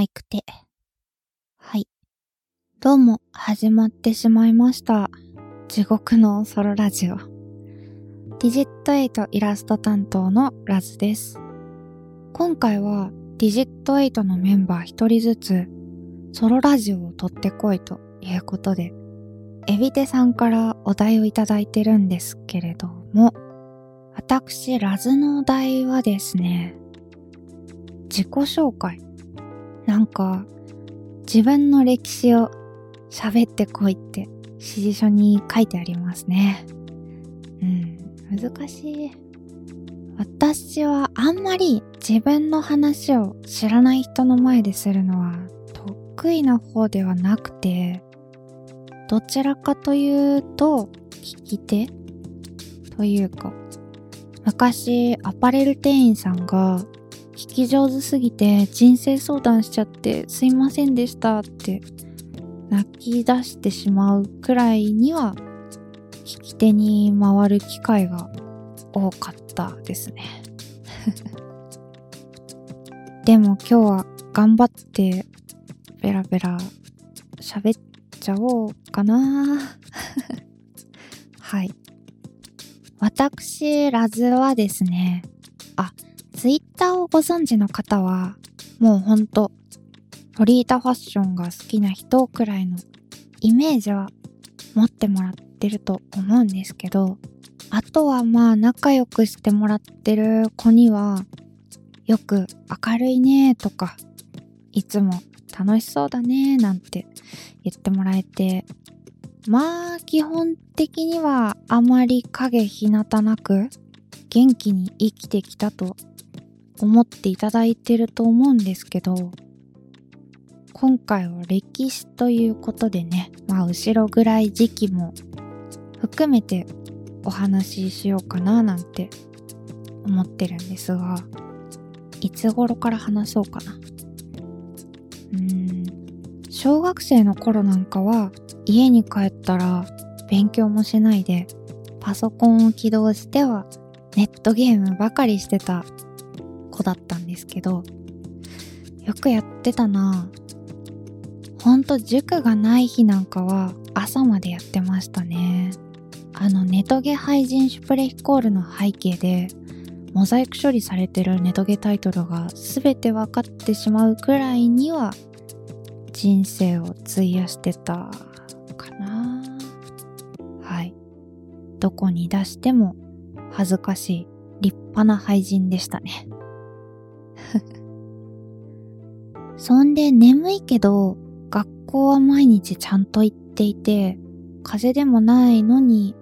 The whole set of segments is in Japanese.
マイクで。はい。どうも、始まってしまいました。地獄のソロラジオ。ディジット8イラスト担当のラズです。今回はディジット8のメンバー一人ずつソロラジオを撮ってこいということで、エビテさんからお題をいただいてるんですけれども、私、ラズのお題はですね、自己紹介。なんか、自分の歴史を喋ってこいって指示書に書いてありますね。うん、難しい。私はあんまり自分の話を知らない人の前でするのは得意な方ではなくて、どちらかというと聞き手というか、昔アパレル店員さんが聞き上手すぎて人生相談しちゃってすいませんでしたって泣き出してしまうくらいには聞き手に回る機会が多かったですね でも今日は頑張ってベラベラ喋っちゃおうかな はい。私、ラズはですね、ツイッターをご存知の方は、もうほんと、ロリータファッションが好きな人くらいのイメージは持ってもらってると思うんですけど、あとはまあ仲良くしてもらってる子には、よく明るいねとか、いつも楽しそうだねなんて言ってもらえて、まあ基本的にはあまり影日向なく元気に生きてきたと思っていただいてると思うんですけど、今回は歴史ということでね、まあ後ろぐらい時期も含めてお話ししようかななんて思ってるんですが、いつ頃から話そうかな。うん、小学生の頃なんかは家に帰ったら勉強もしないでパソコンを起動してはネットゲームばかりしてた子だったんですけど、よくやってたなほんと塾がない日なんかは朝までやってましたね。あのネトゲ廃人シュプレヒコールの背景でモザイク処理されてるネトゲタイトルが全て分かってしまうくらいには人生を費やしてたかなはい。どこに出しても恥ずかしい立派な廃人でしたね。そんで眠いけど、学校は毎日ちゃんと行っていて、風邪でもないのに、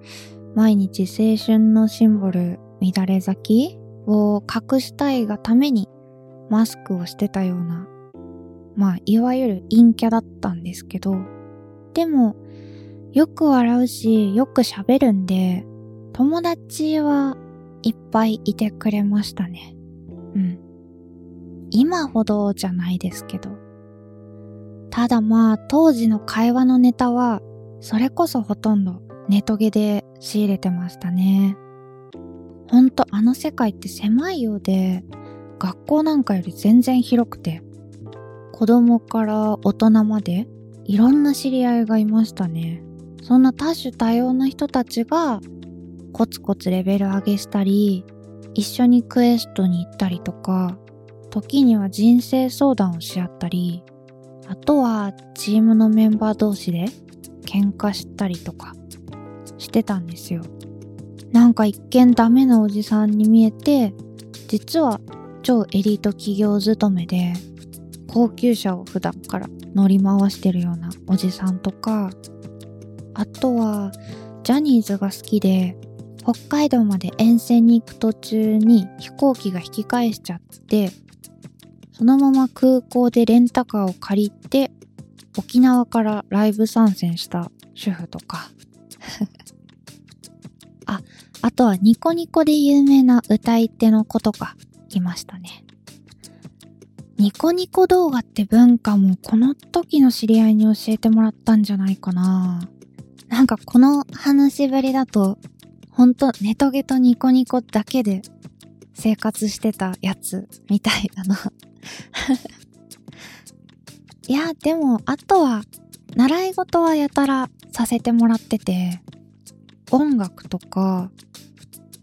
毎日青春のシンボル、乱れ咲きを隠したいがためにマスクをしてたような、まあ、いわゆる陰キャだったんですけど、でも、よく笑うし、よく喋るんで、友達はいっぱいいてくれましたね。うん。今ほどじゃないですけど。ただまあ当時の会話のネタはそれこそほとんどネトゲで仕入れてましたね。ほんとあの世界って狭いようで学校なんかより全然広くて子供から大人までいろんな知り合いがいましたね。そんな多種多様な人たちがコツコツレベル上げしたり一緒にクエストに行ったりとか時には人生相談をし合ったり、あとはチームのメンバー同士で喧嘩したりとかしてたんですよ。なんか一見ダメなおじさんに見えて、実は超エリート企業勤めで、高級車を普段から乗り回してるようなおじさんとか、あとはジャニーズが好きで、北海道まで遠征に行く途中に飛行機が引き返しちゃって、そのまま空港でレンタカーを借りて、沖縄からライブ参戦した主婦とか。あ、あとはニコニコで有名な歌い手の子とかいましたね。ニコニコ動画って文化もこの時の知り合いに教えてもらったんじゃないかな。なんかこの話しぶりだと、ほんとネトゲとニコニコだけで生活してたやつみたいだな いや、でも、あとは、習い事はやたらさせてもらってて、音楽とか、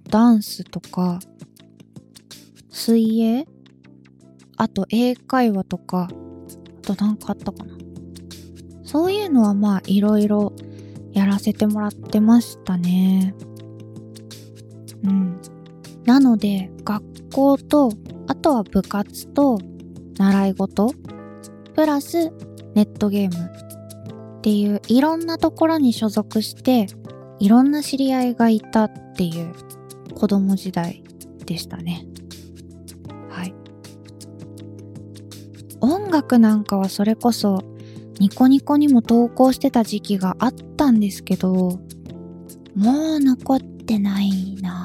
ダンスとか、水泳あと英会話とか、あとなんかあったかな。そういうのはまあいろいろやらせてもらってましたね。うん。なので、学校と、あとは部活と、習い事、プラスネットゲームっていういろんなところに所属して、いろんな知り合いがいたっていう子供時代でしたね。はい。音楽なんかはそれこそニコニコにも投稿してた時期があったんですけど、もう残ってないな。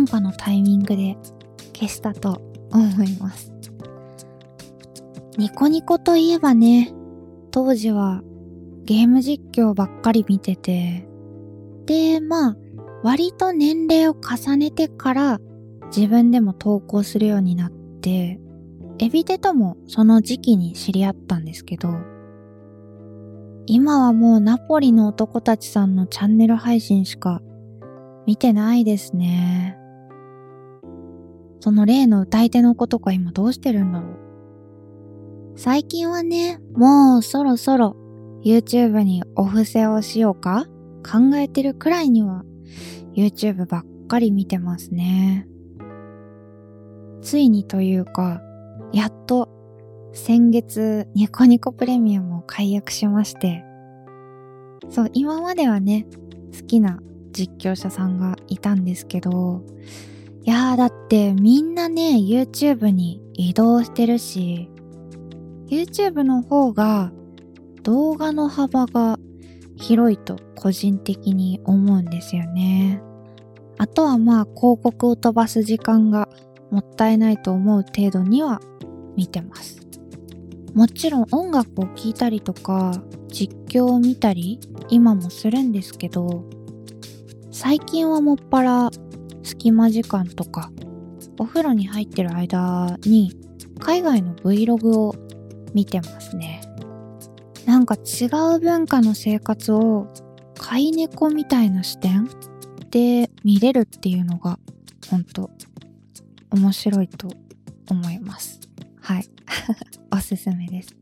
なんかのタイミングで消したと思います。ニコニコといえばね、当時はゲーム実況ばっかり見てて、で、まあ、割と年齢を重ねてから自分でも投稿するようになって、エビデともその時期に知り合ったんですけど、今はもうナポリの男たちさんのチャンネル配信しか見てないですね。その例の歌い手の子とか今どうしてるんだろう？最近はね、もうそろそろ YouTube にお布施をしようか？考えてるくらいには YouTube ばっかり見てますね。ついにというか、やっと先月ニコニコプレミアムを解約しまして、そう、今まではね、好きな実況者さんがいたんですけど、いやーだってみんなね、YouTube に移動してるし、YouTube の方が動画の幅が広いと個人的に思うんですよね。あとはまあ広告を飛ばす時間がもったいないと思う程度には見てます。もちろん音楽を聴いたりとか実況を見たり今もするんですけど最近はもっぱら隙間時間とかお風呂に入ってる間に海外の Vlog を見てますね。なんか違う文化の生活を飼い猫みたいな視点で見れるっていうのが本当面白いと思います。はい。おすすめです。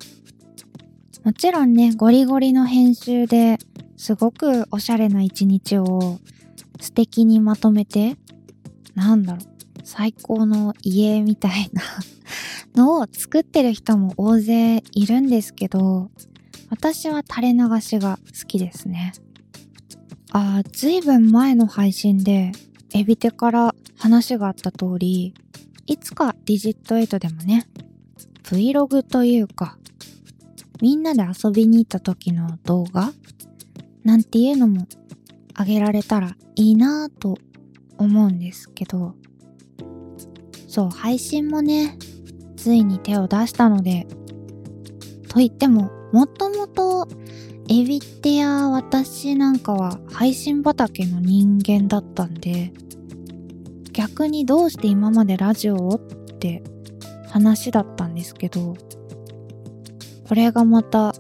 もちろんね、ゴリゴリの編集ですごくおしゃれな一日を素敵にまとめて、なんだろう、最高の家みたいな のを作ってる人も大勢いるんですけど、私は垂れ流しが好きですね。あー、ずいぶん前の配信で、エビテから話があった通り、いつかディジット8でもね、Vlog というか、みんなで遊びに行った時の動画なんていうのもあげられたらいいなぁと思うんですけど、そう、配信もね、ついに手を出したので、と言っても、もともとエビテや私なんかは配信畑の人間だったんで、逆にどうして今までラジオをって話だったんですけど、これがまた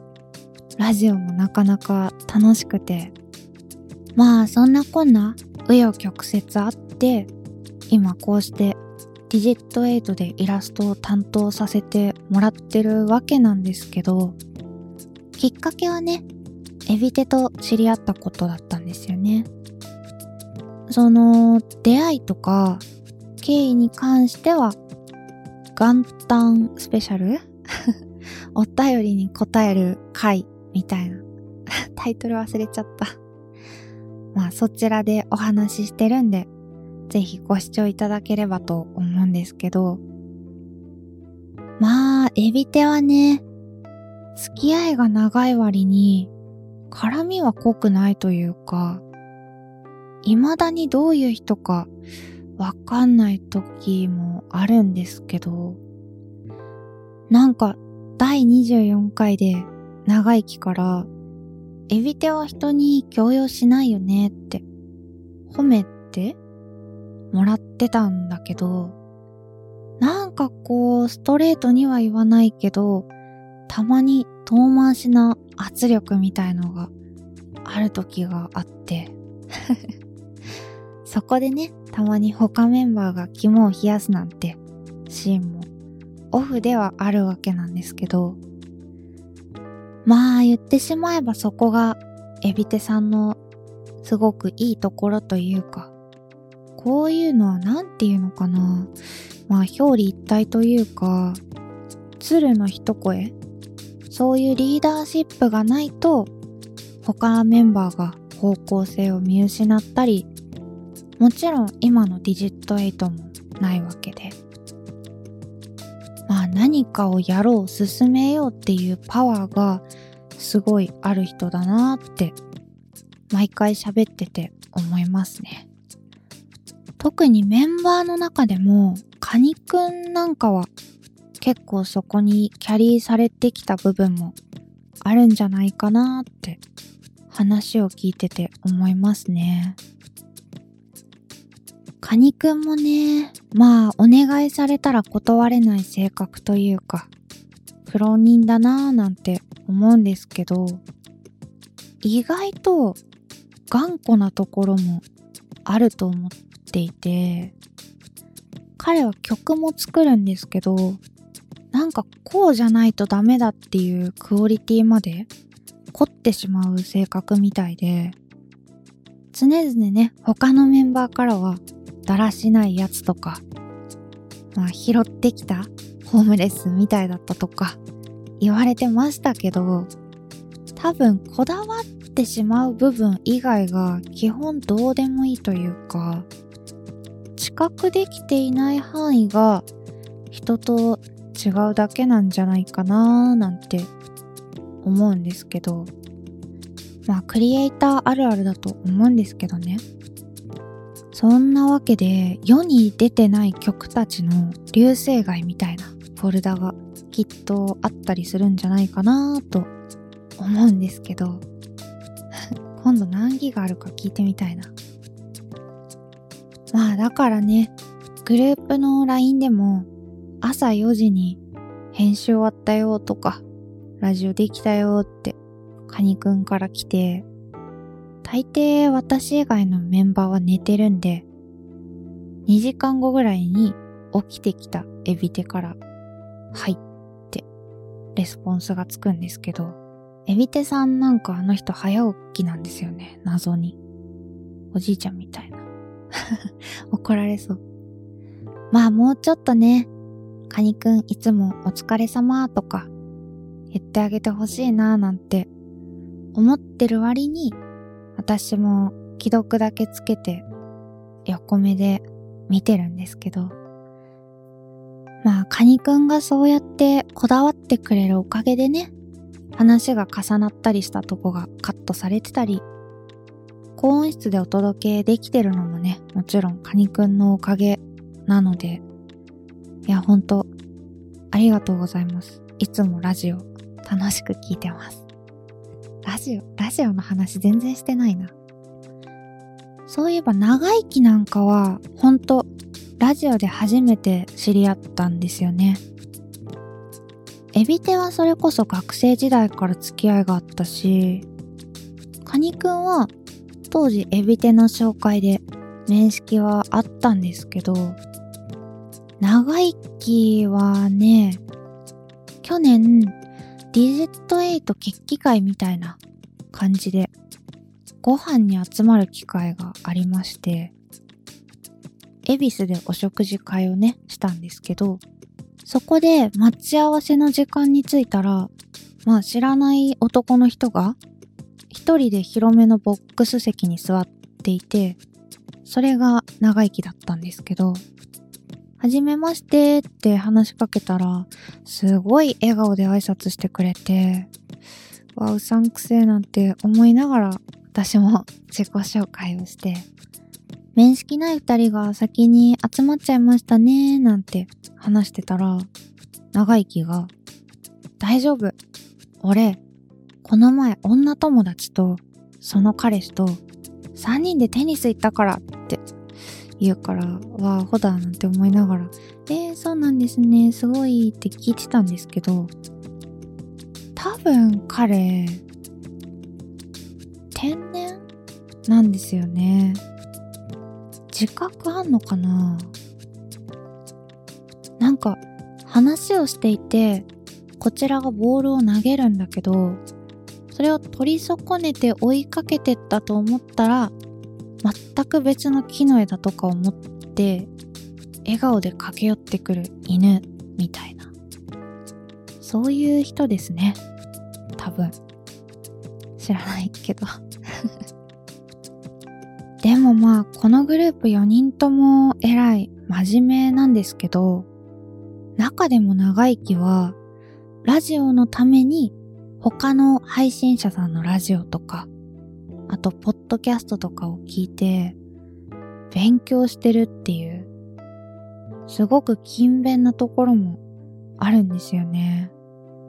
ラジオもなかなか楽しくて、まあそんなこんな紆余曲折あって、今こうしてディジット8でイラストを担当させてもらってるわけなんですけど、きっかけはね、エビテと知り合ったことだったんですよね。その出会いとか経緯に関しては元旦スペシャル？お便りに答える回みたいな。タイトル忘れちゃった。まあそちらでお話ししてるんで、ぜひご視聴いただければと思うんですけど、まあ、エビテはね、付き合いが長い割に、絡みは濃くないというか、未だにどういう人かわかんない時もあるんですけど、なんか第24回で長生きから、エビテは人に強要しないよねって褒めてもらってたんだけど、なんかかこう、ストレートには言わないけど、たまに遠回しな圧力みたいのがある時があって。そこでね、たまに他メンバーが肝を冷やすなんてシーンもオフではあるわけなんですけど、まあ言ってしまえばそこがエビテさんのすごくいいところというか、こういうのは何て言うのかな。まあ表裏一体というか、鶴の一声そういうリーダーシップがないと、他メンバーが方向性を見失ったり、もちろん今のディジット8もないわけで。何かをやろう、進めようっていうパワーがすごいある人だなって毎回喋ってて思いますね。特にメンバーの中でもカニくんなんかは結構そこにキャリーされてきた部分もあるんじゃないかなって話を聞いてて思いますね。カニくんもね、まあお願いされたら断れない性格というか、苦労人だなぁなんて思うんですけど、意外と頑固なところもあると思っていて、彼は曲も作るんですけど、なんかこうじゃないとダメだっていうクオリティまで凝ってしまう性格みたいで、常々ね、他のメンバーからはだらしないやつとか、まあ拾ってきたホームレスみたいだったとか言われてましたけど、多分こだわってしまう部分以外が基本どうでもいいというか、知覚できていない範囲が人と違うだけなんじゃないかなーなんて思うんですけど、まあクリエイターあるあるだと思うんですけどね。そんなわけで世に出てない曲たちの流星街みたいなフォルダがきっとあったりするんじゃないかなと思うんですけど 今度何ギガあるか聞いてみたいな。まあだからねグループの LINE でも朝4時に編集終わったよとかラジオできたよってカニくんから来て大抵私以外のメンバーは寝てるんで、2時間後ぐらいに起きてきたエビテから、はいってレスポンスがつくんですけど、エビテさんなんかあの人早起きなんですよね、謎に。おじいちゃんみたいな。怒られそう。まあもうちょっとね、カニくんいつもお疲れ様とか言ってあげてほしいなーなんて思ってる割に私も既読だけつけて横目で見てるんですけど、まあ、カニくんがそうやってこだわってくれるおかげでね、話が重なったりしたとこがカットされてたり、高音質でお届けできてるのもね、もちろんカニくんのおかげなので、いや、ほんと、ありがとうございます。いつもラジオ楽しく聞いてます。ラジオ、ラジオの話全然してないな。そういえば長生きなんかは、ほんと、ラジオで初めて知り合ったんですよね。エビテはそれこそ学生時代から付き合いがあったし、カニくんは当時エビテの紹介で面識はあったんですけど、長生きはね、去年ディジット8決起会みたいな感じでご飯に集まる機会がありまして、恵比寿でお食事会をね、したんですけど、そこで待ち合わせの時間に着いたら、まあ知らない男の人が一人で広めのボックス席に座っていて、それが長生きだったんですけど、はじめましてって話しかけたら、すごい笑顔で挨拶してくれて、わ、うさんくせえなんて思いながら、私も自己紹介をして、面識ない二人が先に集まっちゃいましたねなんて話してたら、長生きが、大丈夫。俺、この前女友達と、その彼氏と、三人でテニス行ったからって言うから、わあ、ほだなんて思いながら、えー、そうなんですね、すごいって聞いてたんですけど、多分彼、天然なんですよね。自覚あんのかな？なんか話をしていてこちらがボールを投げるんだけどそれを取り損ねて追いかけてったと思ったら全く別の木の枝とかを持って笑顔で駆け寄ってくる犬みたいな。そういう人ですね。多分。知らないけど。でもまあこのグループ4人とも偉い真面目なんですけど中でも長生きはラジオのために他の配信者さんのラジオとかあとポッドキャストとかを聞いて勉強してるっていうすごく勤勉なところもあるんですよね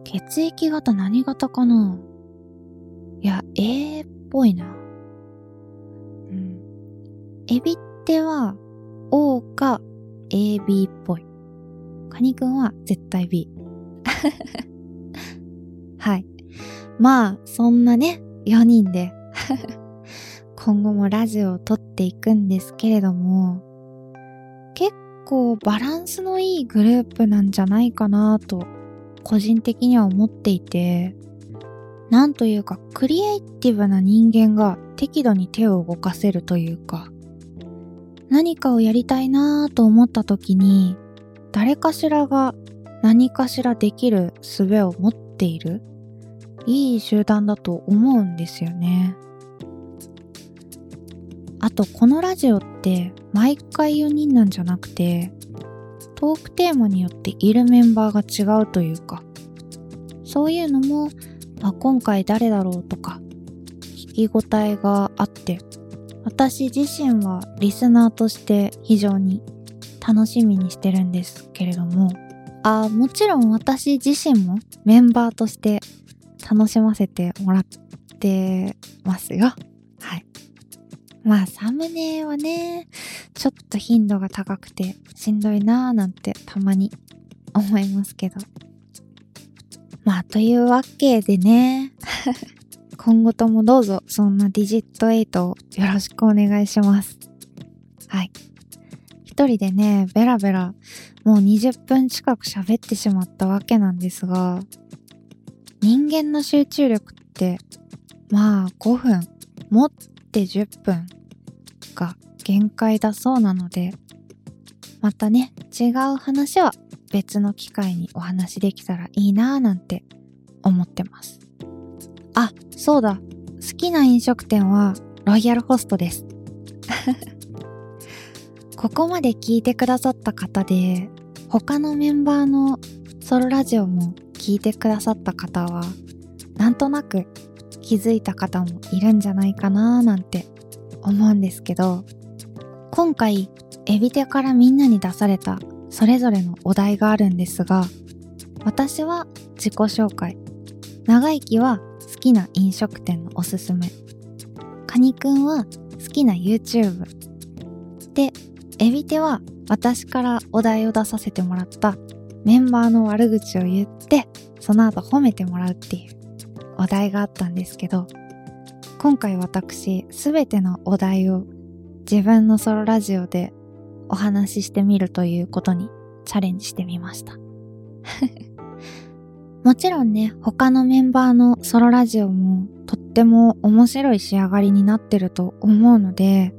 血液型何型かな？いや A っぽいなうんエビっては O か AB っぽい。カニくんは絶対 B。はい。まあ、そんなね、4人で 今後もラジオを撮っていくんですけれども、結構バランスのいいグループなんじゃないかなと、個人的には思っていて、なんというか、クリエイティブな人間が適度に手を動かせるというか、何かをやりたいなぁと思った時に、誰かしらが何かしらできる術を持っている、いい集団だと思うんですよね。あと、このラジオって毎回4人なんじゃなくて、トークテーマによっているメンバーが違うというか、そういうのも、あ、今回誰だろうとか、聞き応えがあって私自身はリスナーとして非常に楽しみにしてるんですけれども、あもちろん私自身もメンバーとして楽しませてもらってますよ。はい。まあサムネはね、ちょっと頻度が高くてしんどいなーなんてたまに思いますけど。まあというわけでね、今後ともどうぞそんなディジット8をよろしくお願いします。はい。一人でね、ベラベラもう20分近く喋ってしまったわけなんですが、人間の集中力ってまあ5分、持って10分が限界だそうなので、またね、違う話は別の機会にお話できたらいいなぁなんて思ってます。あ、そうだ。好きな飲食店はロイヤルホストです。ここまで聞いてくださった方で、他のメンバーのソロラジオも聞いてくださった方は、なんとなく気づいた方もいるんじゃないかななんて思うんですけど、今回、エビテからみんなに出されたそれぞれのお題があるんですが、私は自己紹介、長生きは好きな飲食店のおすすめ。カニくんは好きな YouTube。で、エビテは私からお題を出させてもらったメンバーの悪口を言って、その後褒めてもらうっていうお題があったんですけど、今回私すべてのお題を自分のソロラジオでお話ししてみるということにチャレンジしてみました。もちろんね、他のメンバーのソロラジオもとっても面白い仕上がりになってると思うので、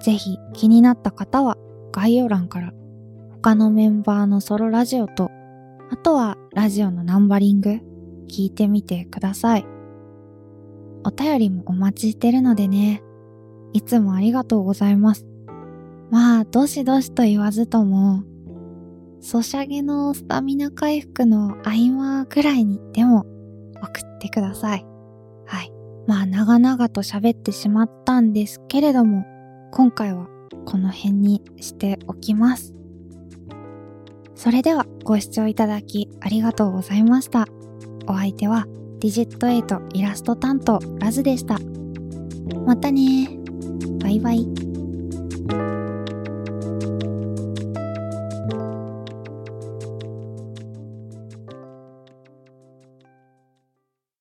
ぜひ気になった方は概要欄から他のメンバーのソロラジオと、あとはラジオのナンバリング聞いてみてください。お便りもお待ちしてるのでね、いつもありがとうございます。まあ、どしどしと言わずとも、ソシャゲのスタミナ回復の合間くらいにでも送ってください。はい。まあ長々と喋ってしまったんですけれども、今回はこの辺にしておきます。それではご視聴いただきありがとうございました。お相手はディジット8イラスト担当ラズでした。またねバイバイ。